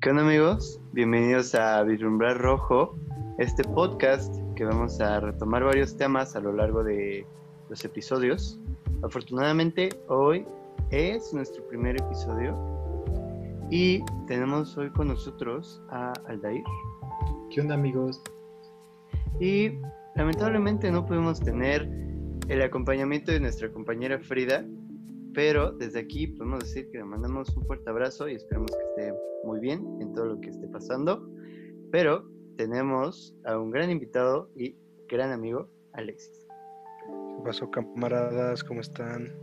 ¿Qué onda amigos? Bienvenidos a Vislumbrar Rojo, este podcast que vamos a retomar varios temas a lo largo de los episodios. Afortunadamente hoy es nuestro primer episodio y tenemos hoy con nosotros a Aldair. ¿Qué onda amigos? Y lamentablemente no pudimos tener el acompañamiento de nuestra compañera Frida, pero desde aquí podemos decir que le mandamos un fuerte abrazo y esperamos que esté muy bien en todo lo que esté pasando. Pero tenemos a un gran invitado y gran amigo, Alexis. ¿Qué pasó, camaradas? ¿Cómo están?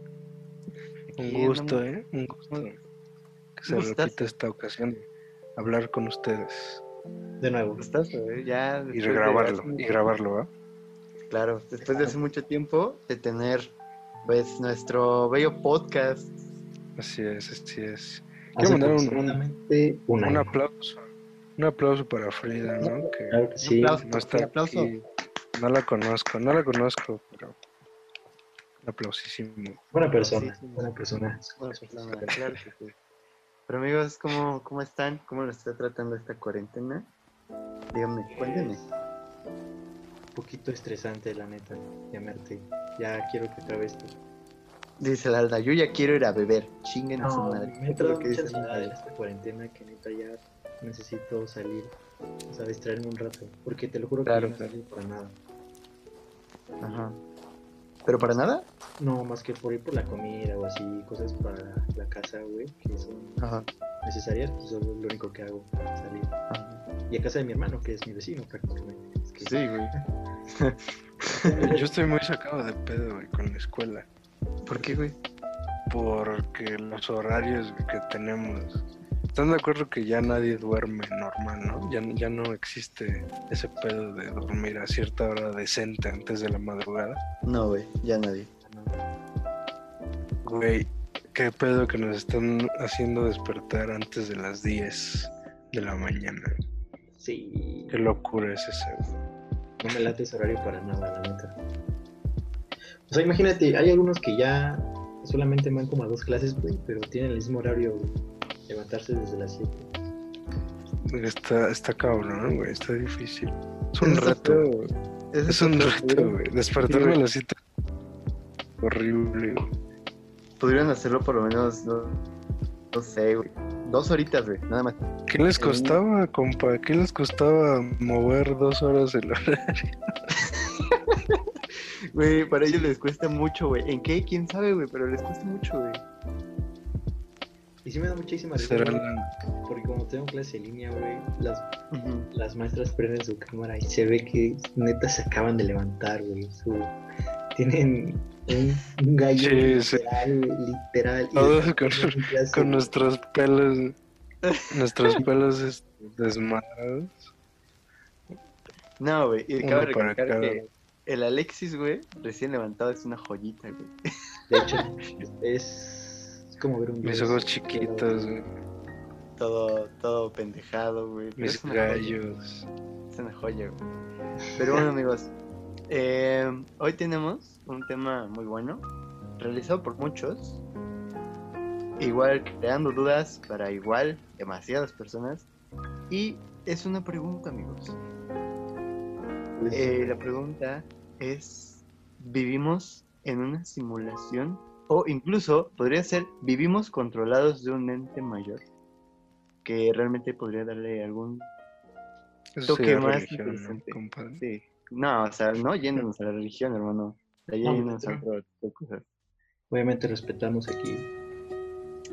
un gusto, ¿eh? Un gusto que se repita esta ocasión de hablar con ustedes. De nuevo. ¿Estás? Ya y regrabarlo, y grabarlo. Claro, después de hace mucho tiempo de tener pues nuestro bello podcast. Así es, así es. Quiero mandar un, un, aplauso. Un aplauso para Frida, ¿no? Que claro que sí. no está aplauso. No la conozco, no la conozco, pero un aplausísimo. Buena persona, buena persona. Buena persona, claro que sí. Pero amigos, ¿cómo, ¿cómo están? ¿Cómo lo está tratando esta cuarentena? Díganme, cuéntenme. Un poquito estresante, la neta, llamarte. Ya quiero que otra vez Dice la Alda, yo ya quiero ir a beber. Chinguen a su madre. Me entra mucha ansiedad en esta cuarentena que neta ya necesito salir. O sea, distraerme un rato. Porque te lo juro que no claro. para nada. Ajá. ¿Pero para nada? No, más que por ir por la comida o así, cosas para la casa, güey, que son necesarias, pues eso es lo único que hago, salir. Y a casa de mi hermano, que es mi vecino prácticamente. Sí, güey. Yo estoy muy sacado de pedo, güey, con la escuela. ¿Por qué, güey? Porque los horarios que tenemos. ¿Están de acuerdo que ya nadie duerme normal, no? Ya, ya no existe ese pedo de dormir a cierta hora decente antes de la madrugada. No, güey, ya nadie. Güey, qué pedo que nos están haciendo despertar antes de las 10 de la mañana. Sí. Qué locura es ese, güey. No me late ese horario para nada, la neta. O sea, imagínate, hay algunos que ya solamente van como a dos clases, güey, pero tienen el mismo horario, levantarse desde las 7. Está, está cabrón, güey, está difícil. Es un reto, güey. Es, un reto, güey. Despertarme a las 7. Horrible, güey. Podrían hacerlo por lo menos, no, no sé, güey. Dos horitas, güey, nada más. ¿Qué les costaba, compa? ¿Qué les costaba mover dos horas el horario? Güey, para ellos les cuesta mucho, güey. ¿En qué? ¿Quién sabe, güey? Pero les cuesta mucho, güey. Y sí me da muchísima risa, porque como tengo clase en línea, güey, las, las maestras prenden su cámara y se ve que neta se acaban de levantar, güey. Tienen un, gallo literal, literal. Todos con, nuestros pelos, nuestros pelos desmadrados. No, güey, y cabe recalcar que el Alexis, güey, recién levantado es una joyita, güey. De hecho, es como ver un... Mis ojos chiquitos, güey. Todo, todo pendejado, güey. Mis gallos. Es una joya, güey. Pero bueno, amigos, eh, hoy tenemos un tema muy bueno, realizado por muchos, igual creando dudas para igual demasiadas personas. Y es una pregunta, amigos. Eh, la pregunta es, ¿vivimos en una simulación? O incluso podría ser, ¿vivimos controlados de un ente mayor? Que realmente podría darle algún toque más interesante. Sí. No, o sea, no yéndonos a la religión, hermano. Yéndonos a cosas. Obviamente respetamos aquí.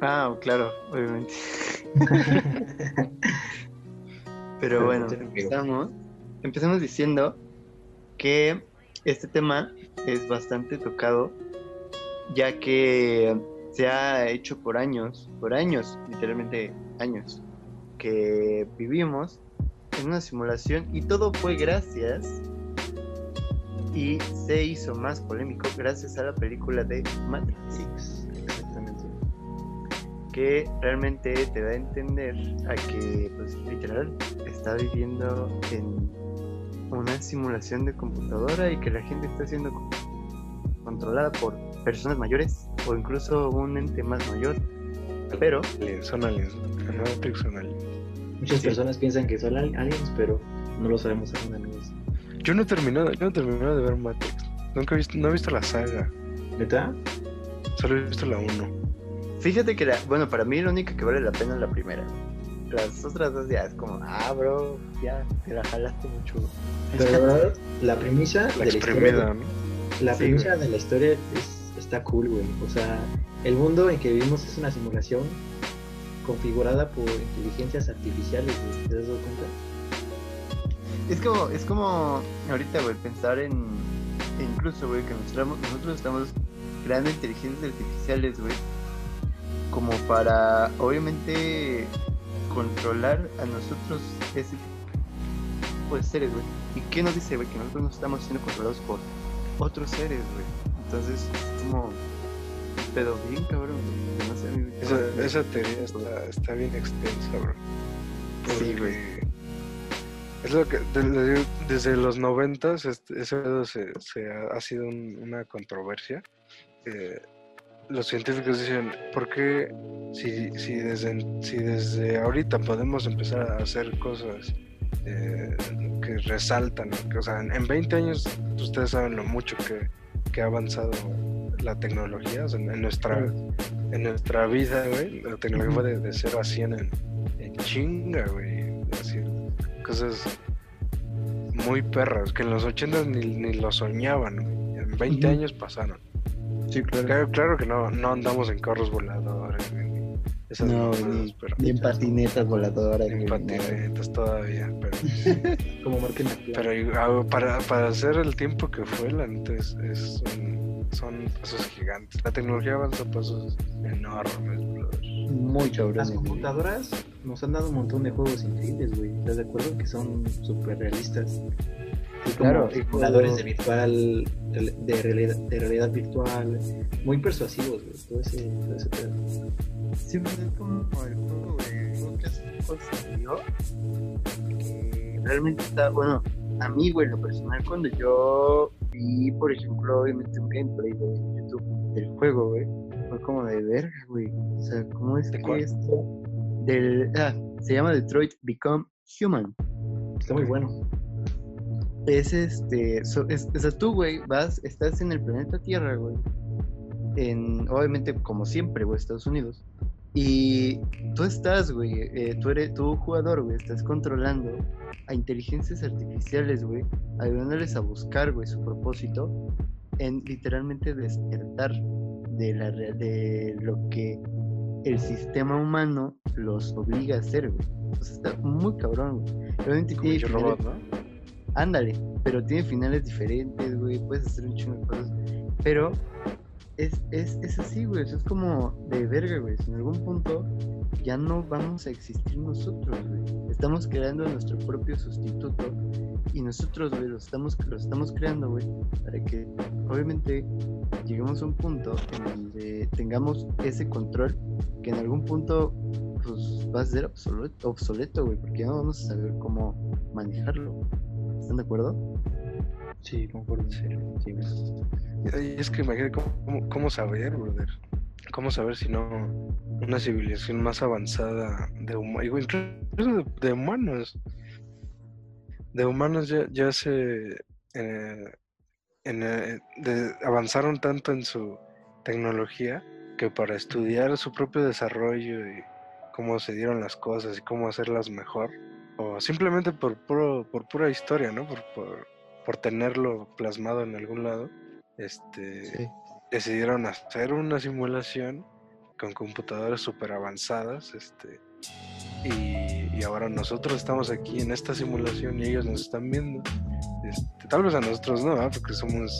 Ah, claro, obviamente. Pero bueno, empezamos, empezamos diciendo que este tema es bastante tocado, ya que se ha hecho por años, por años, literalmente años, que vivimos en una simulación y todo fue gracias y se hizo más polémico gracias a la película de Matrix. Exactamente. Que realmente te da a entender a que, pues, literal, está viviendo en una simulación de computadora y que la gente está siendo controlada por personas mayores o incluso un ente más mayor. Pero. Son aliens, Matrix son aliens. Muchas personas piensan que son aliens, pero no lo sabemos aún. Yo no he terminado, yo no he terminado de ver Matrix. Nunca he visto, no he visto la saga. ¿Neta? Solo he visto la 1. Fíjate que, la, bueno, para mí la única que vale la pena es la primera. Las otras dos ya es como, ah, bro, ya te la jalaste mucho. Pero la verdad, la premisa La de la historia, la Sí, premisa güey. de la historia es- está cool, güey. O sea, el mundo en que vivimos es una simulación configurada por inteligencias artificiales, güey. ¿Te has dado cuenta? Es como, es como ahorita, güey, pensar en, incluso, güey, que nosotros, nosotros estamos creando inteligencias artificiales, güey, como para, obviamente, controlar a nosotros ese tipo de seres, güey. ¿Y qué nos dice, güey? Que nosotros no estamos siendo controlados por otros seres, güey. Entonces, es como un pedo bien cabrón, güey. No sé, Esa, esa teoría está, está bien extensa, bro. Sí, güey. Es lo que de- de- desde los noventas este, ese pedo se, se ha, ha sido un- una controversia. Eh, los científicos dicen, ¿por qué si, si, desde, si desde ahorita podemos empezar a hacer cosas eh, que resaltan? que, o sea, en, en 20 años ustedes saben lo mucho que, que ha avanzado la tecnología o sea, en, en nuestra, en nuestra vida, güey. La tecnología fue de, de 0 a 100 en, en chinga, güey. Así, cosas muy perras que en los 80 ni, ni lo soñaban. En 20 Ujú. años pasaron. Sí, claro. Claro, claro que no, no andamos en carros voladores, ni esas No, ni, pero ni en patinetas voladoras. en ni patinetas todavía, pero, Como marquen la pero ah, para, para hacer el tiempo que fue, la neta es, es un- son pasos gigantes. La tecnología avanza pasos enormes, brother. Muy Las cabrones. güey. computadoras nos han dado un montón de juegos increíbles, güey. ¿Estás de acuerdo? Que son súper realistas. Claro, y simuladores de virtual, de realidad, de realidad virtual, muy persuasivos, güey. Todo ese, todo ese pedo. Sí, pues es como el juego, güey. Que salió. Que realmente está, bueno, a mí, güey, lo personal, cuando yo vi, por ejemplo, obviamente un gameplay güey, en YouTube del juego, güey, como de verga, güey. O sea, ¿cómo es ¿De que cuál? esto? Del, ah, se llama Detroit Become Human. Está muy bueno. Es este, so- es- o sea, tú, güey, vas, estás en el planeta Tierra, güey. En, obviamente, como siempre, güey, Estados Unidos. Y tú estás, güey, eh, tú eres, tú jugador, güey, estás controlando a inteligencias artificiales, güey, ayudándoles a buscar, güey, su propósito en literalmente despertar de, la, de lo que el sistema humano los obliga a hacer, güey. O sea, está muy cabrón, güey. Como tiene robot, ¿no? Ándale, pero tiene finales diferentes, güey, puedes hacer un chingo de cosas. Pero es, es, es así, güey, o sea, es como de verga, güey. si En algún punto ya no vamos a existir nosotros, güey. Estamos creando nuestro propio sustituto y nosotros, güey, lo estamos, lo estamos creando, güey, para que obviamente lleguemos a un punto en donde tengamos ese control que en algún punto pues va a ser obsoleto, obsoleto güey, porque no vamos a saber cómo manejarlo. ¿Están de acuerdo? Sí, concuerdo. Sí, sí, es que imagínate cómo, cómo saber, brother. ¿Cómo saber si no una civilización más avanzada de humanos, incluso de, humanos? De humanos ya, ya se eh, en, eh, avanzaron tanto en su tecnología que para estudiar su propio desarrollo y cómo se dieron las cosas y cómo hacerlas mejor, o simplemente por, puro, por pura historia, ¿no? Por, por, por tenerlo plasmado en algún lado, este, decidieron hacer una simulación con computadoras súper avanzadas, este, y, y ahora nosotros estamos aquí en esta simulación y ellos nos están viendo. Este, tal vez a nosotros no, porque somos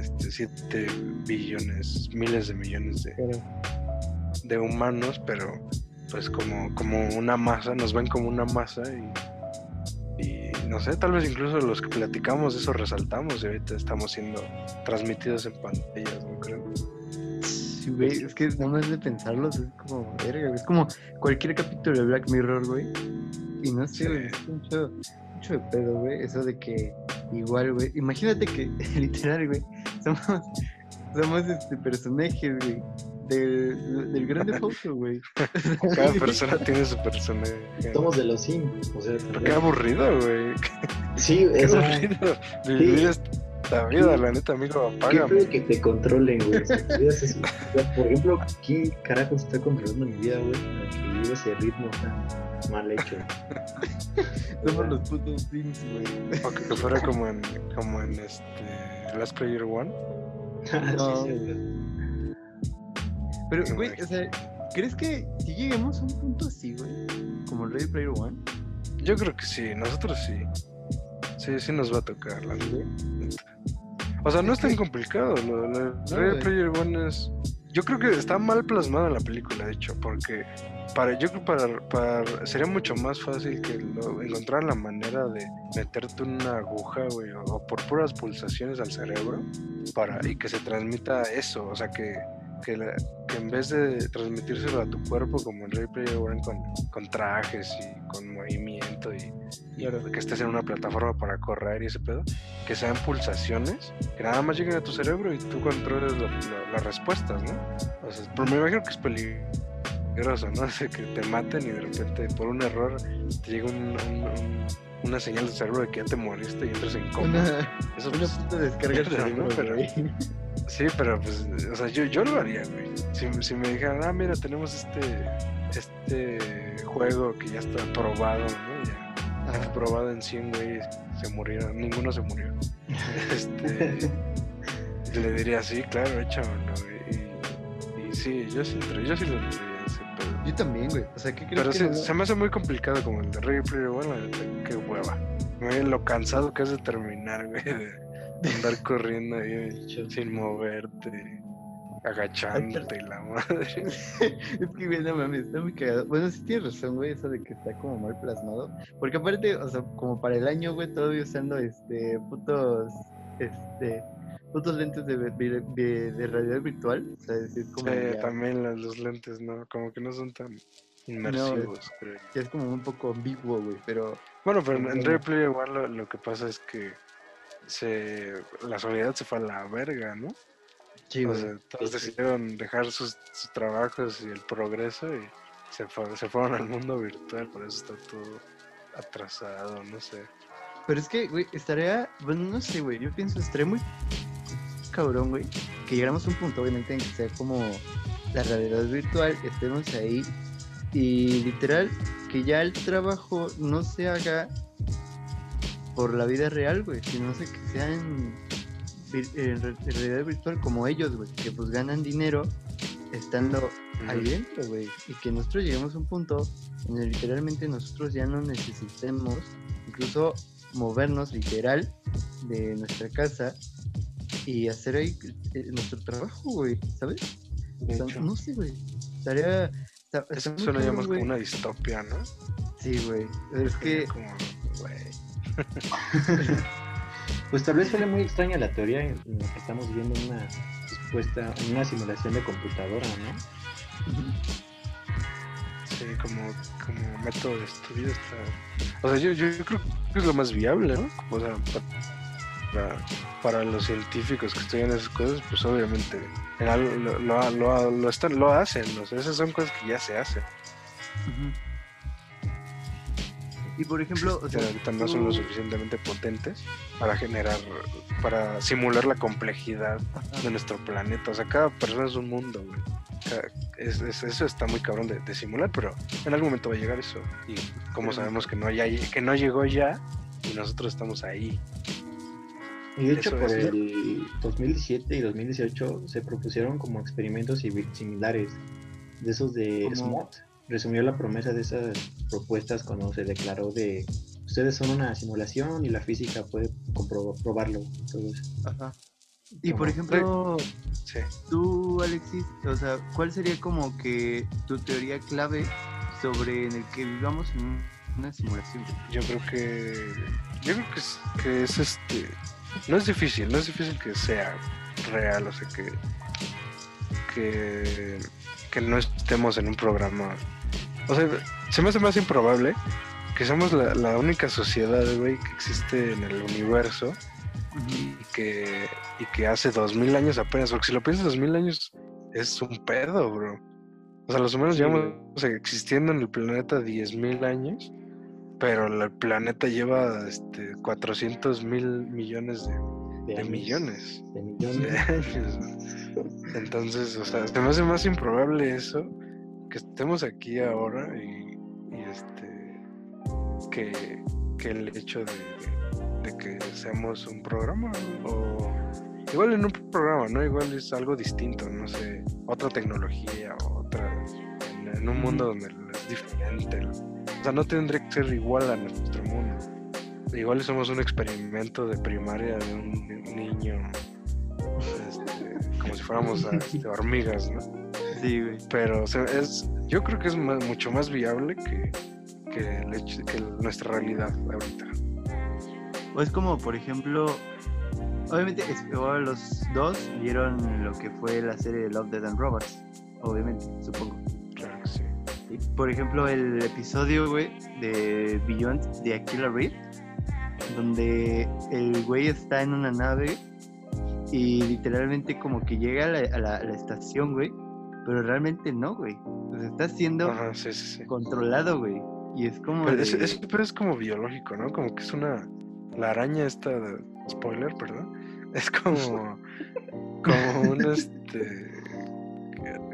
este, 7 billones, miles de millones de, de humanos, pero pues como, como una masa, nos ven como una masa y, y no sé, tal vez incluso los que platicamos eso resaltamos y ahorita estamos siendo transmitidos en pantallas, ¿no creo? Sí, güey, es que nada más de pensarlo es como verga. Es como cualquier capítulo de Black Mirror, güey. Y no sé, Sí. güey, es mucho, mucho de pedo, güey. Eso de que igual, güey. Imagínate que, literal, güey, somos, somos este personajes, güey. Del, del grande foto, güey. Cada persona tiene su personaje. Somos de los Sims. O sea, Qué aburrido, güey. Sí, Qué es aburrido. Vivir esta vida, la neta, amigo, Qué apágame. feo que te controlen, güey. Por ejemplo, ¿quién carajo está controlando mi vida, güey? Para que viva ese ritmo tan mal hecho. Somos los putos Sims, güey. O que fuera como en, como en este Last Player One. No, Sí, sí, sí. Pero, güey, o sea, ¿crees que si lleguemos a un punto así, güey? Como el Ready Player One. Yo creo que sí, nosotros sí. Sí, sí nos va a tocar, la neta. O sea, no es tan complicado. Lo, lo- Ready güey. Player One es. Yo creo que está mal plasmado en la película, de hecho, porque para, yo creo que para, para- sería mucho más fácil que lo, encontrar la manera de meterte una aguja, güey, o, o por puras pulsaciones al cerebro, para, y que se transmita eso, o sea, que, que, la- que en vez de transmitírselo a tu cuerpo como en Ready Player One con, con trajes y con movimiento y, y Claro. que estés en una plataforma para correr y ese pedo, que sean pulsaciones, que nada más lleguen a tu cerebro y tú controles lo- lo- las respuestas, ¿no? O sea, pero me imagino que es peligroso, ¿no? O sea, que te maten y de repente por un error te llega un- un- un- una señal del cerebro de que ya te moriste y entras en coma. Una, Eso una pues, puta descarga de ¿no? cerebro, Pero- güey. Sí, pero pues, o sea, yo, yo lo haría, güey. Si, si me dijeran, ah, mira, tenemos este, este juego que ya está probado, ¿no? Ya, probado en 100 güeyes, se murieron, ninguno se murió. Este, le diría, sí, claro, échamelo, güey. Y, y sí, yo sí, entré- yo sí le entraría a ese pedo. Yo también, güey. O sea, ¿qué crees Pero que sí, se me hace muy complicado como el de Ready Player One, neta, qué hueva. Lo cansado que es de terminar, güey, de andar corriendo ahí sin moverte, agachándote y la madre. Es que, güey, no mames, está muy cagado. Bueno, sí tienes razón, güey, eso de que está como mal plasmado. Porque aparte, o sea, como para el año, güey, todavía usando, este, putos, este, putos lentes de, de, de- de realidad virtual. O sea, decir, como Sí, ya, también los, los lentes, ¿no? Como que no son tan inmersivos, creo. ya es como un poco ambiguo, güey, pero... Bueno, pero en, One lo, lo que pasa es que se, la soledad se fue a la verga, ¿no? Sí, o sea, todos decidieron dejar sus, sus trabajos y el progreso y se, fue- se fueron al mundo virtual, por eso está todo atrasado, no sé. Pero es que, güey, estaría, bueno, no sé, güey, yo pienso, estaría muy cabrón, güey, que llegáramos a un punto, obviamente, en que sea como la realidad virtual, estemos ahí y literal, que ya el trabajo no se haga por la vida real, güey, sino sé que sea en, realidad virtual como ellos, güey, que pues ganan dinero estando ahí dentro, güey. Y que nosotros lleguemos a un punto en el literalmente nosotros ya no necesitemos incluso movernos literal de nuestra casa y hacer ahí eh, nuestro trabajo, güey, ¿sabes? O sea, no sé, güey. Estaría... Eso suena ya más como una distopia, ¿no? Sí, güey. Es que... Como. Pues tal vez suene muy extraña la teoría en la que estamos viendo una supuesta, una simulación de computadora, ¿no? Sí, como, como método de estudio está... O sea, yo, yo, yo creo que es lo más viable, ¿no? O sea, para, para los científicos que estudian esas cosas, pues obviamente lo, lo, lo, lo están, lo hacen, o sea, esas son cosas que ya se hacen. Y por ejemplo, o que sea, ahorita no son lo suficientemente potentes para generar, para simular la complejidad de nuestro planeta. O sea, cada persona es un mundo, güey. Es- es- eso está muy cabrón de, de simular, pero en algún momento va a llegar eso. Y como Sí. sabemos que no, ya, que no llegó ya y nosotros estamos ahí. Y de hecho, Eso por es. el 2017 y 2018 se propusieron como experimentos similares de esos de SMOT. Resumió la promesa de esas propuestas cuando se declaró de ustedes son una simulación y la física puede comprobarlo. Todo eso. Ajá. Y por ejemplo, Sí. tú, Alexis, o sea, ¿cuál sería como que tu teoría clave sobre en el que vivamos en un- una simulación? Yo creo que. Yo creo que es, que es este. No es difícil, no es difícil que sea real, o sea que. Que. Que no estemos en un programa. O sea, se me hace más improbable que somos la, la única sociedad, güey, que existe en el universo y que, y que hace dos mil años apenas, porque si lo piensas, dos mil años es un pedo, bro. O sea, los humanos llevamos existiendo en el planeta 10.000 años, pero el planeta lleva este, 400 mil millones de, millones. De millones. Entonces, o sea, se me hace más improbable eso, que estemos aquí ahora y, este, que, el hecho de, de que seamos un programa o igual en un programa, ¿no? Igual es algo distinto, no sé, otra tecnología, otra, en, un mundo donde es diferente. O sea, no tendría que ser igual a nuestro mundo. Igual somos un experimento de primaria de un niño, este, como si fuéramos este, hormigas, ¿no? Sí, güey. Pero es, yo creo que es mucho más viable que, que, que nuestra realidad ahorita. O es como, por ejemplo, obviamente los dos vieron lo que fue la serie de Love, Dead and Robots, obviamente, supongo. Claro que sí. Por ejemplo, el episodio, güey, de Beyond de Aquila Reed, donde el güey está en una nave y literalmente como que llega a la, estación, güey, pero realmente no, güey. O sea, está siendo controlado, güey. Y es como... Pero, es, pero es como biológico, ¿no? Como que es una... La araña esta... Spoiler, perdón es como, como un este,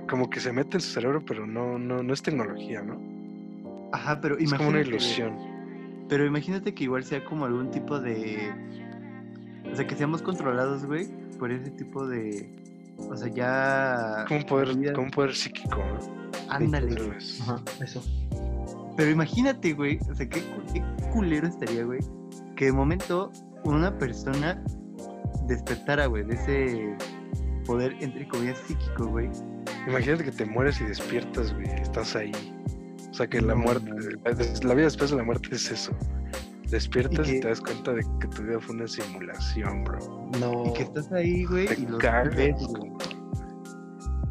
como que se mete en su cerebro, pero no, no, no es tecnología, ¿no? Ajá, pero es como una ilusión. Pero imagínate que igual sea como algún tipo de, o sea, que seamos controlados, güey, por ese tipo de, o sea, ya. Como un poder, como un poder psíquico, ¿no? Ándale. Ajá, eso. Pero imagínate, güey, o sea, qué, qué culero estaría, güey, que de momento una persona despertara, güey, de ese poder, entre comillas, psíquico, güey. Imagínate que te mueres y despiertas, güey, estás ahí. O sea, que la muerte, la vida después de la muerte es eso. Despiertas y, te das cuenta de que tu vida fue una simulación, bro. No. Y que estás ahí, güey, y lo ves, güey.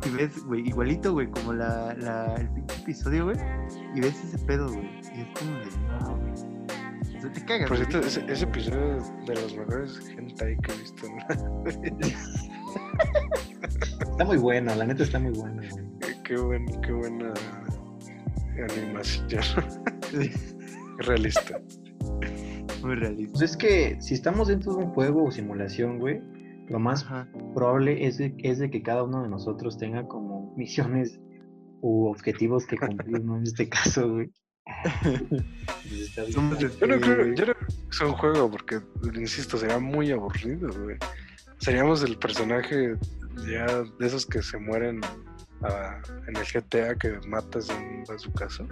Y ves, güey, igualito, güey, como la, la, el pinche episodio, güey. Y ves ese pedo, güey. Y es como de, no, güey te cagas. Por cierto, ese, episodio de los mejores hentai que he visto. está muy bueno, la neta está muy bueno. Qué, buen, qué buena animación. realista. Muy realista. Pues es que si estamos dentro de un juego o simulación, güey, lo más probable es de, es de que cada uno de nosotros tenga como misiones u objetivos que cumplir, ¿no? En este caso, güey. yo, no creo, yo no que sea un juego porque, insisto, sería muy aburrido, güey. Seríamos el personaje ya de esos que se mueren en el GTA que matas en un caso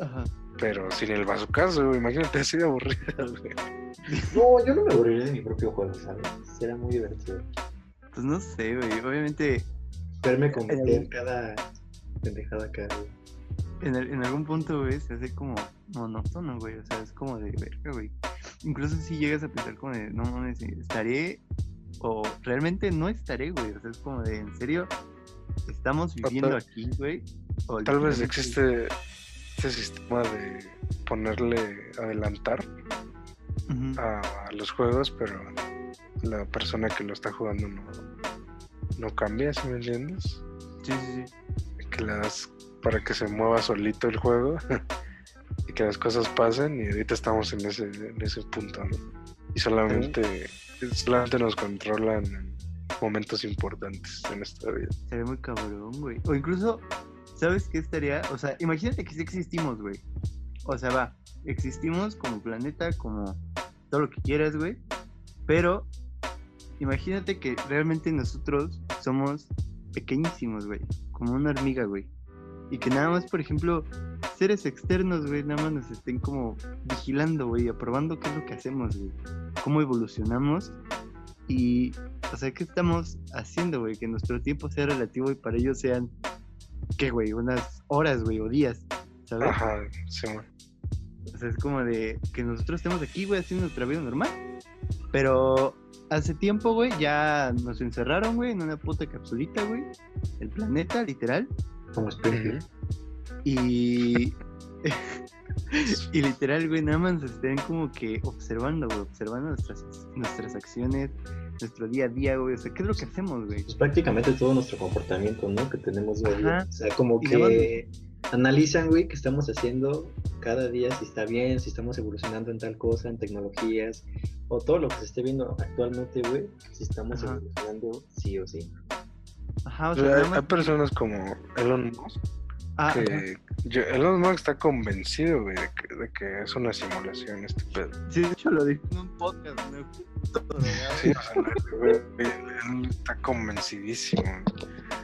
Ajá. Pero sin el bazucazo, imagínate así de aburrido, güey. No, yo no me aburriría de mi propio juego, ¿sabes? Será muy divertido. Pues no sé, güey. Obviamente. Verme cometer cada pendejada que hago en, en algún punto, güey, se hace como monótono, güey. O sea, es como de verga, güey. Incluso si llegas a pensar como de, no mames, estaré o realmente no estaré, güey. O sea, es como de, en serio, estamos viviendo aquí, güey. Tal vez existe ese sistema de ponerle adelantar a, los juegos, pero la persona que lo está jugando no, no cambia, ¿sí me entiendes? Sí, sí, sí. Que le das para que se mueva solito el juego y que las cosas pasen y ahorita estamos en ese, en ese punto, Y solamente, solamente nos controlan en momentos importantes en nuestra vida. Sería muy cabrón, güey. O incluso, ¿sabes qué estaría? O sea, imagínate que sí existimos, güey. O sea, va, existimos como planeta, como todo lo que quieras, güey. Pero imagínate que realmente nosotros somos pequeñísimos, güey. Como una hormiga, güey y que nada más, por ejemplo, seres externos, güey, nada más nos estén como vigilando, güey, aprobando qué es lo que hacemos, güey, cómo evolucionamos y, o sea, qué estamos haciendo, güey, que nuestro tiempo sea relativo y para ellos sean, ¿qué, güey? Unas horas, güey, o días, ¿sabes? Ajá, sí, güey. O sea, es como de que nosotros estemos aquí, güey, haciendo nuestra vida normal, pero hace tiempo, güey, ya nos encerraron, güey, en una puta capsulita, güey, el planeta, literal, como especie. Y. y literal, güey, nada más estén como que observando, güey, observando nuestras, nuestras acciones, nuestro día a día, güey. O sea, ¿qué es lo que hacemos, güey? Pues prácticamente todo nuestro comportamiento, ¿no? Que tenemos día. O sea, como que analizan, güey, qué estamos haciendo cada día, si está bien, si estamos evolucionando en tal cosa, en tecnologías, o todo lo que se esté viendo actualmente, güey, si estamos evolucionando sí o sí. Ajá, o sea, hay, personas como Elon Musk Ah, que Elon Musk está convencido, güey, de que, es una simulación este pedo. Sí, de hecho lo dijo en un podcast, ¿no? Sí, él está convencidísimo.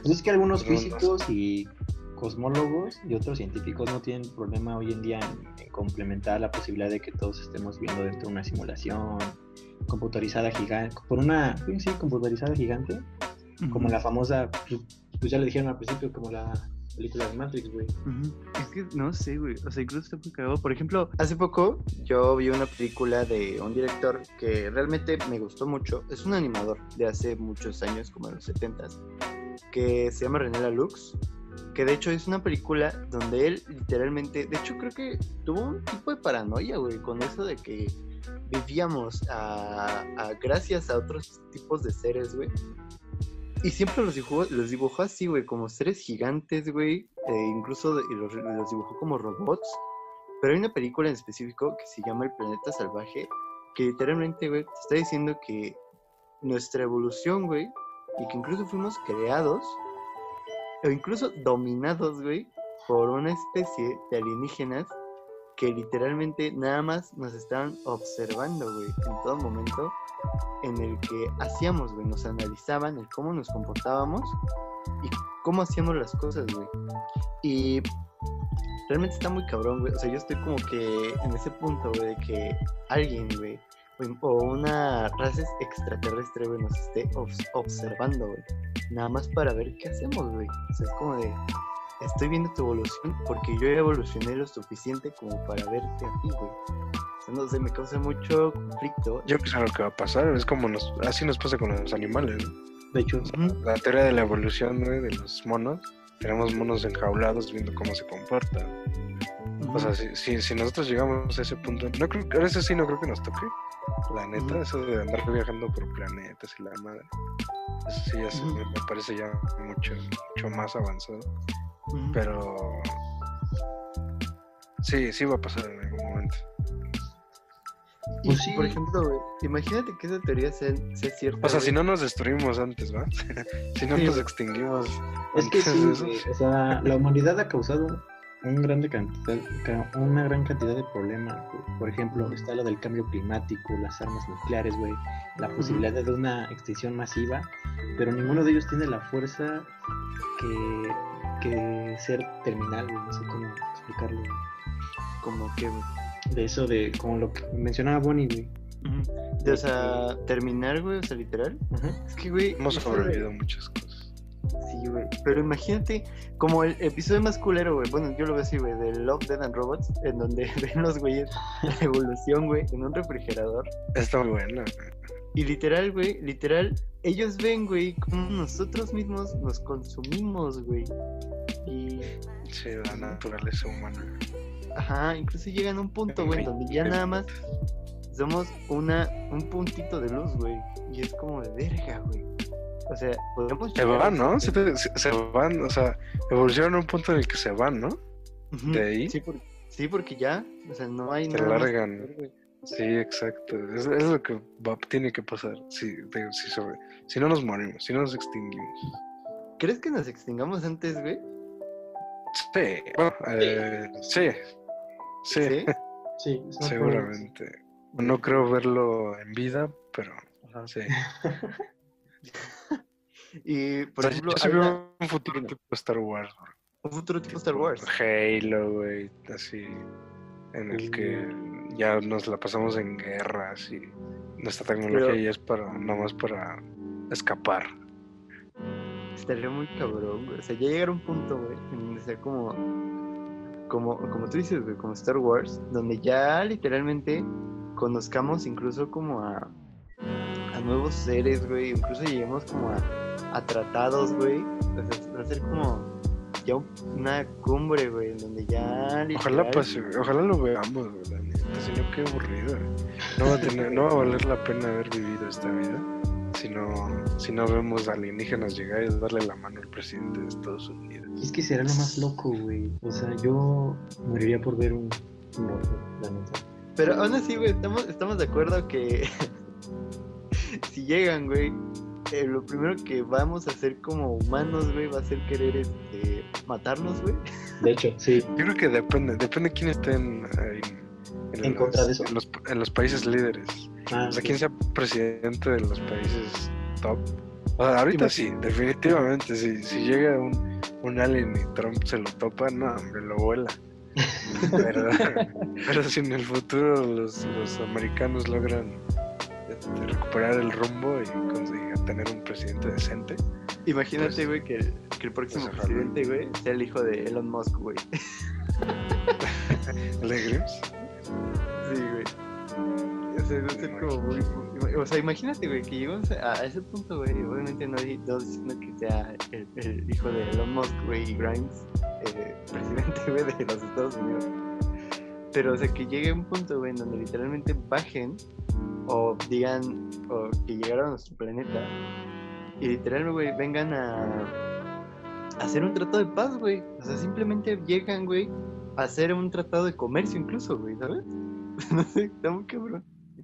Pues es que algunos físicos y cosmólogos y otros científicos no tienen problema hoy en día en, complementar la posibilidad de que todos estemos viendo dentro de una simulación computarizada gigante, por una, sí, computarizada gigante, como la famosa, pues, pues ya le dijeron al principio, como la película de Matrix, güey. Es que no sé, güey. O sea, incluso está muy cagado. Por ejemplo, hace poco yo vi una película de un director que realmente me gustó mucho. Es un animador de hace muchos años, como en los 70 que se llama René Lux. Que de hecho es una película donde él literalmente, de hecho creo que tuvo un tipo de paranoia, güey, con eso de que vivíamos a, a, gracias a otros tipos de seres, güey. Y siempre los dibujó, los dibujó así, güey, como seres gigantes, güey. E incluso los, los, dibujó como robots. Pero hay una película en específico que se llama El Planeta Salvaje, que literalmente, güey, te está diciendo que nuestra evolución, güey, y que incluso fuimos creados, o incluso dominados, güey, por una especie de alienígenas que literalmente nada más nos estaban observando, güey, en todo momento en el que hacíamos, güey, nos analizaban el cómo nos comportábamos y cómo hacíamos las cosas, güey. Y realmente está muy cabrón, güey. O sea, yo estoy como que en ese punto, güey, de que alguien, güey, o una raza extraterrestre, güey, nos esté observando, güey. Nada más para ver qué hacemos, güey. O sea, es como de, estoy viendo tu evolución porque yo evolucioné lo suficiente como para verte a ti, güey. O sea, no sé, me causa mucho conflicto. Yo creo que lo que va a pasar, es como nos, así nos pasa con los animales. De hecho, la teoría de la evolución, güey, de los monos, tenemos monos enjaulados viendo cómo se comportan. O sea, si, si, nosotros llegamos a ese punto, no creo, a veces sí no creo que nos toque, la neta, eso de andar viajando por planetas y la madre. Eso sí, me, parece ya mucho, mucho más avanzado. Pero sí, sí va a pasar en algún momento. Y pues sí. por ejemplo, imagínate que esa teoría sea, cierta. O sea, si no nos destruimos antes, ¿va? si no nos extinguimos. Es que sí, o sea, la humanidad ha causado un grande cantidad, una gran cantidad de problemas. Por ejemplo, está lo del cambio climático, las armas nucleares, güey, la posibilidad de una extinción masiva, pero ninguno de ellos tiene la fuerza que que ser terminal, no sé cómo explicarlo. Como que, De eso, de como lo que mencionaba Bonnie, güey. De, o sea, terminar, güey, o sea, literal. Es que, güey. Hemos sobrevivido muchas cosas. Sí, güey. Pero imagínate, como el episodio más culero, güey. Bueno, yo lo veo así, güey, de Love, Dead and Robots, en donde ven los güeyes la evolución, güey, en un refrigerador. Está muy bueno. Y literal, güey, literal, ellos ven, güey, como nosotros mismos nos consumimos, güey. Y. Sí, la naturaleza humana. Ajá, incluso llegan a un punto, güey, donde ya nada más somos una, un puntito de luz, güey. Y es como de verga, güey. O sea, podemos. Se van, ¿no? Se, van, o sea, evolucionan a un punto en el que se van, ¿no? De ahí. Sí, sí, porque ya, o sea, no hay se nada. largan. Sí, exacto. Es, es lo que tiene que pasar. Si, sobre, si no nos morimos, si no nos extinguimos. ¿Crees que nos extingamos antes, güey? Sí, eh, sí. sí. Sí, seguramente. No creo verlo en vida, pero sí. y por ejemplo, yo un futuro tipo Star Wars. Un futuro tipo Star Wars. Halo, güey, así en el que ya nos la pasamos en guerras y nuestra tecnología ya es para más para escapar. Estaría muy cabrón, güey. O sea, ya llegar a un punto, güey, en donde sea como, como, como tú dices, güey, como Star Wars, donde ya literalmente conozcamos incluso como a, a nuevos seres, güey, incluso lleguemos como a, a tratados, güey. O sea, va a ser como ya una cumbre, güey, donde ya... Ojalá pase, ojalá lo veamos, güey, la neta, si no, qué aburrido. No va, a tener, no va a valer la pena haber vivido esta vida. si no, si no vemos alienígenas llegar y darle la mano al presidente de Estados Unidos. Es que será lo más loco, güey. O sea, yo moriría por ver un, un la neta. Pero aún así, güey, estamos, estamos de acuerdo que si llegan, güey, eh, lo primero que vamos a hacer como humanos, güey, va a ser querer este, matarnos, güey. De hecho, sí. Yo creo que depende, depende de quién estén en, en, contra de eso. En los, en los países líderes. Ah, o sea, quién sea presidente de los países top. O sea, ahorita sí, definitivamente. Si, si llega un, un alien y Trump se lo topa, no, me lo vuela. pero, pero si en el futuro los, los americanos logran este, recuperar el rumbo y tener un presidente decente. Imagínate, pues, güey, que, que, el próximo pues, presidente, güey, sea el hijo de Elon Musk, güey. ¿El de Grims? Sí, güey. O sea, no como muy, O sea, imagínate, güey, que llegamos a, ese punto, güey. Obviamente no hay dos diciendo que sea el, el, hijo de Elon Musk, güey, y Grimes, eh, presidente, güey, de los Estados Unidos. Pero, o sea, que llegue un punto, güey, en donde literalmente bajen o digan o que llegaron a nuestro planeta y literalmente, güey, vengan a, hacer un tratado de paz, güey. O sea, simplemente llegan, güey, a hacer un tratado de comercio incluso, güey, ¿sabes? no sé, está muy cabrón.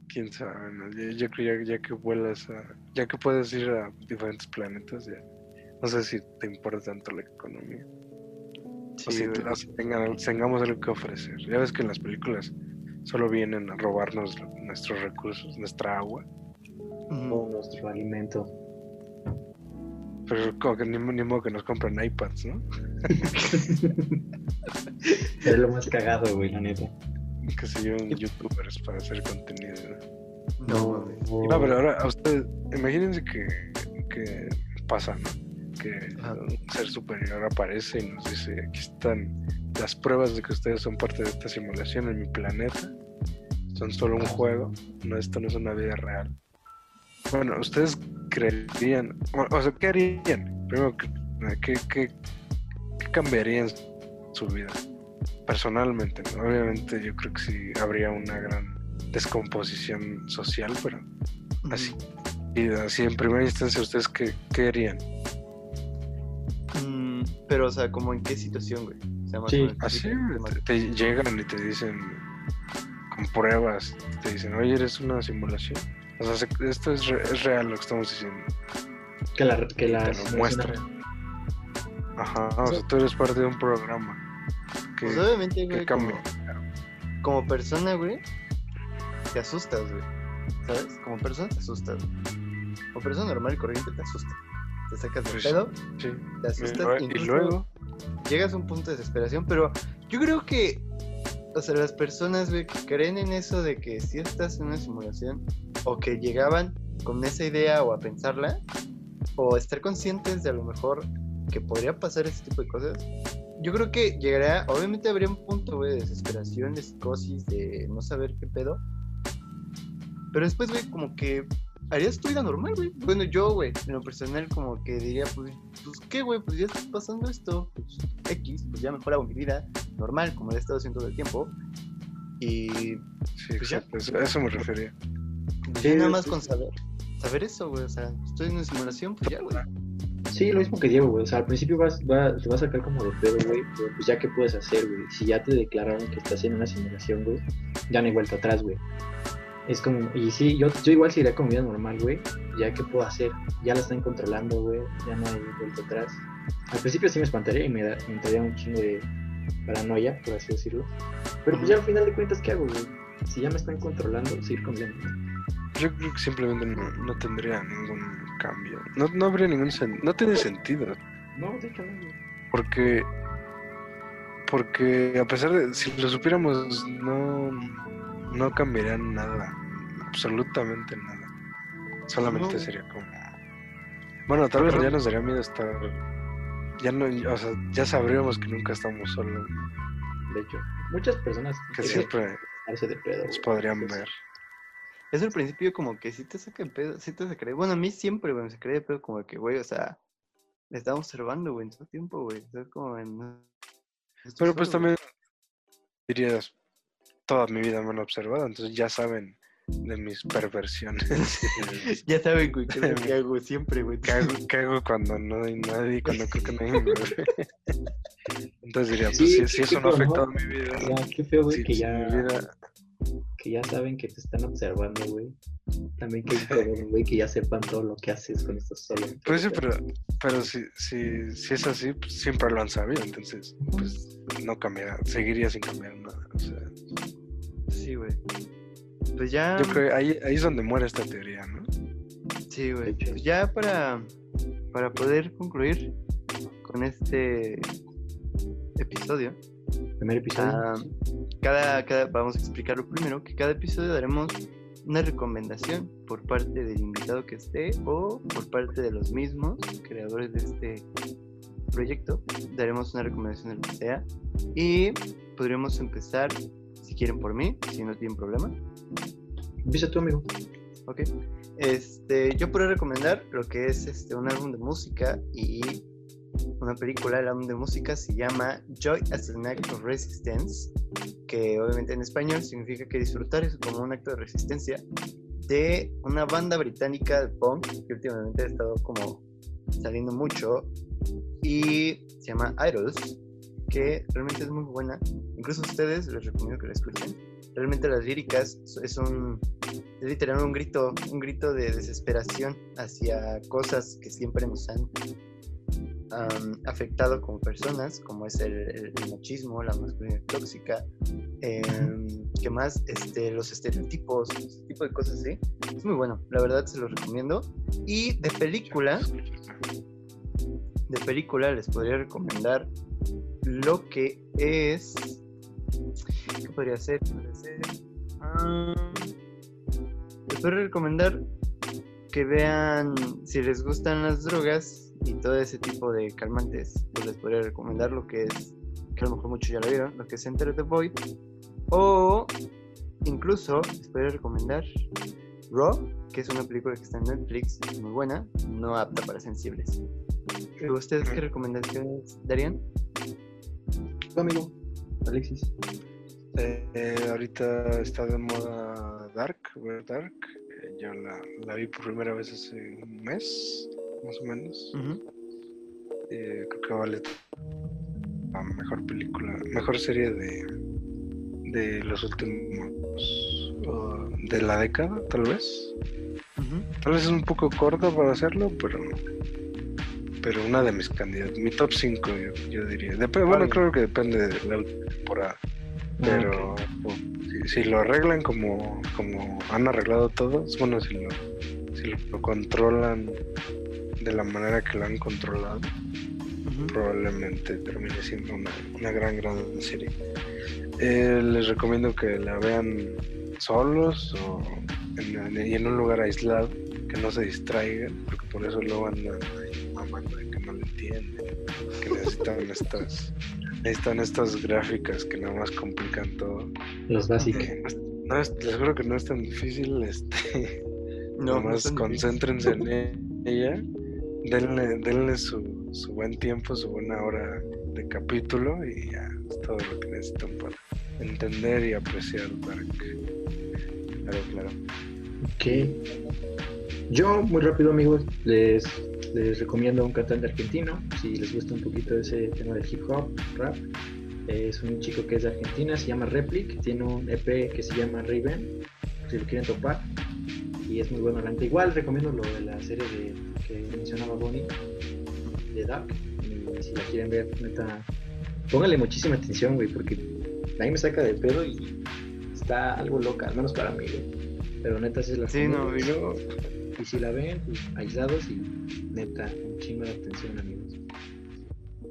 Quién sabe, ¿no? yo, creo ya, ya, que vuelas a, ya que puedes ir a diferentes planetas, ya no sé si te importa tanto la economía. O si tengamos algo que ofrecer. Ya ves que en las películas solo vienen a robarnos nuestros recursos, nuestra agua. O nuestro alimento. Pero como que ni, modo que nos compren iPads, ¿no? es lo más cagado, güey, la neta. Que se lleven youtubers para hacer contenido. No, no, pero ahora a ustedes, imagínense que, que pasa, ¿no? Que un ser superior aparece y nos dice, aquí están las pruebas de que ustedes son parte de esta simulación en mi planeta son solo un juego, no, esto no es una vida real. Bueno, ¿ustedes creerían, o, sea, qué harían? Primero, ¿qué, qué, qué cambiarían su vida? Personalmente, obviamente yo creo que sí habría una gran descomposición social, pero así, y así en primera instancia, ¿ustedes qué, qué harían? Pero, o sea, ¿como en qué situación, güey? sí, así te, llegan y te dicen, con pruebas, te dicen, oye, eres una simulación. O sea, esto es, es real lo que estamos diciendo. Que la, que la lo muestra. Ajá, o sea, tú eres parte de un programa. Que, pues obviamente, güey, como, como, persona, güey, te asustas, güey. ¿Sabes? Como persona te asustas. Como persona normal y corriente te asusta. Te sacas del pues, pedo, sí. te asustas. Y, luego llegas a un punto de desesperación, pero yo creo que o sea, las personas, güey, que creen en eso de que si estás en una simulación, o que llegaban con esa idea o a pensarla, o estar conscientes de a lo mejor que podría pasar ese tipo de cosas, yo creo que llegaría, obviamente habría un punto, güey, de desesperación, de psicosis, de no saber qué pedo. Pero después, güey, como que harías tu vida normal, güey. Bueno, yo, güey, en lo personal, como que diría, pues, pues ¿qué, güey? Pues ya está pasando esto. Pues, X, pues ya mejor hago mi vida normal, como he estado haciendo todo el tiempo. Y. Sí, pues exacto, a eso me refería. Sí, nada más con saber. Saber eso, güey. O sea, estoy en una simulación, pues ya, güey. Sí, lo mismo que Diego, güey. O sea, al principio vas, va, te va a sacar como de pedo, güey. Pero pues ya, ¿qué puedes hacer, güey? Si ya te declararon que estás en una simulación, güey, ya no hay vuelta atrás, güey. Es como, y sí, yo, yo igual seguiría con vida normal, güey. Ya qué puedo hacer, ya la están controlando, güey. Ya no hay vuelta atrás. Al principio sí me espantaría y me, da, me entraría un chingo de paranoia, por así decirlo. Pero pues ya al final de cuentas, ¿qué hago, güey? Si ya me están controlando, seguir con vida Yo creo que simplemente no, tendría ningún cambio. No, no habría ningún. No tiene sentido. No, de hecho no, Porque. Porque a pesar de. Si lo supiéramos, no no cambiaría nada, absolutamente nada. Solamente sería como. Bueno, tal vez ya nos daría miedo estar. Ya no, o sea, ya sabríamos que nunca estamos solos. De hecho, muchas personas que siempre nos podrían ver. Es el principio como que si te saca el pedo, si te se Bueno, a mí siempre, güey, se cree de pedo como que, güey, o sea, le estaba observando, güey, en todo tiempo, güey. Como en... Pero pues también dirías, toda mi vida me han observado, entonces ya saben de mis perversiones. ya saben, güey, que es lo que hago siempre, güey. Cago, cuando no hay nadie, cuando creo que no hay nadie. Entonces diría, pues si, eso no afecta a mi vida. qué feo, güey, que ya... Que ya saben que te están observando, güey. También que güey, que ya sepan todo lo que haces con estos solos. Pues sí, pero, pero si, si, si es así, pues siempre lo han sabido, entonces, pues no cambiará, seguiría sin cambiar nada, o sea. Sí, güey. Pues ya. Yo creo que ahí, ahí es donde muere esta teoría, ¿no? Sí, güey. Pues ya para, para poder concluir con este episodio. Primer episodio. Ah, cada, cada, vamos a explicarlo primero, que cada episodio daremos una recomendación por parte del invitado que esté o por parte de los mismos creadores de este proyecto. Daremos una recomendación de lo que sea y podríamos empezar, si quieren por mí, si no tienen problema. Empieza tú, amigo. Ok. Este, yo puedo recomendar lo que es este, un álbum de música y una película. El álbum de música se llama Joy as an Act of Resistance que obviamente en español significa que disfrutar es como un acto de resistencia de una banda británica de punk que últimamente ha estado como saliendo mucho y se llama Idols que realmente es muy buena incluso a ustedes les recomiendo que la escuchen realmente las líricas es un es literalmente un grito un grito de desesperación hacia cosas que siempre nos han afectado como personas, como es el, machismo, la masculinidad tóxica, eh, que más este, los estereotipos, ese tipo de cosas así. Es muy bueno, la verdad se los recomiendo. Y de película, de película les podría recomendar lo que es. ¿Qué podría ser? les podría recomendar que vean si les gustan las drogas y todo ese tipo de calmantes, pues les podría recomendar lo que es, que a lo mejor muchos ya lo vieron, lo que es Enter the Void, o incluso les podría recomendar Raw, que es una película que está en Netflix, muy buena, no apta para sensibles. ¿Ustedes qué recomendaciones darían? Tu amigo, Alexis. Eh, ahorita está de moda Dark, Dark. Eh, yo la, la, vi por primera vez hace un mes más o menos. Eh, creo que vale la mejor película, mejor serie de, de los últimos, de la década, tal vez. Tal vez es un poco corta para hacerlo, pero pero una de mis candidatos, mi top 5 yo, diría. bueno, creo que depende de la temporada. Ah, pero si, lo arreglan como, como han arreglado todos, bueno, si lo, si lo controlan de la manera que la han controlado, probablemente termine siendo una, gran, gran serie. Eh, les recomiendo que la vean solos o en un lugar aislado, que no se distraigan, porque por eso luego andan mamando de que no lo entienden, que necesitan estas necesitan estas gráficas que nada más complican todo. Los básicos. No, les juro que no es tan difícil, este, no, más concéntrense en ella denle, denle su, su, buen tiempo, su buena hora de capítulo y ya es todo lo que necesitan para entender y apreciar Dark. Claro, claro. Ok. Yo, muy rápido, amigos, les, les recomiendo un cantante argentino. Si les gusta un poquito ese tema del hip hop, rap. Es un chico que es de Argentina, se llama Replic. Tiene un EP que se llama Raven. Si lo quieren topar y es muy bueno. Igual recomiendo lo de la serie de, que mencionaba Bonnie, de Dark. Y si la quieren ver, neta, pónganle muchísima atención, güey, porque a mí me saca de pedo y está algo loca, al menos para mí, Pero neta, si es la Sí, no, Y si la ven, pues, aislados y neta, un chingo de atención, amigos.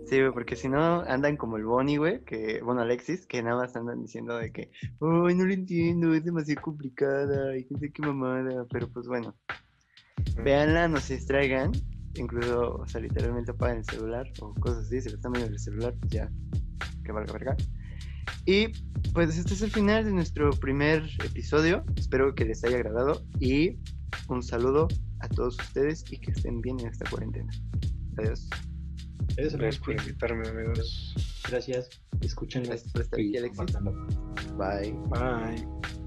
Sí, güey, porque si no andan como el Bonnie, güey, que, bueno, Alexis, que nada más andan diciendo de que, ay, no lo entiendo, es demasiado complicada, y no qué mamada, pero pues bueno, véanla, no se distraigan, incluso, o sea, literalmente apaguen el celular o cosas así, si lo están viendo en el celular, pues ya, que valga verga. Y pues este es el final de nuestro primer episodio, espero que les haya agradado y un saludo a todos ustedes y que estén bien en esta cuarentena. Adiós. Gracias por invitarme, amigos. Gracias. Escuchen Gracias por estar aquí, Alexis. Bye. Bye.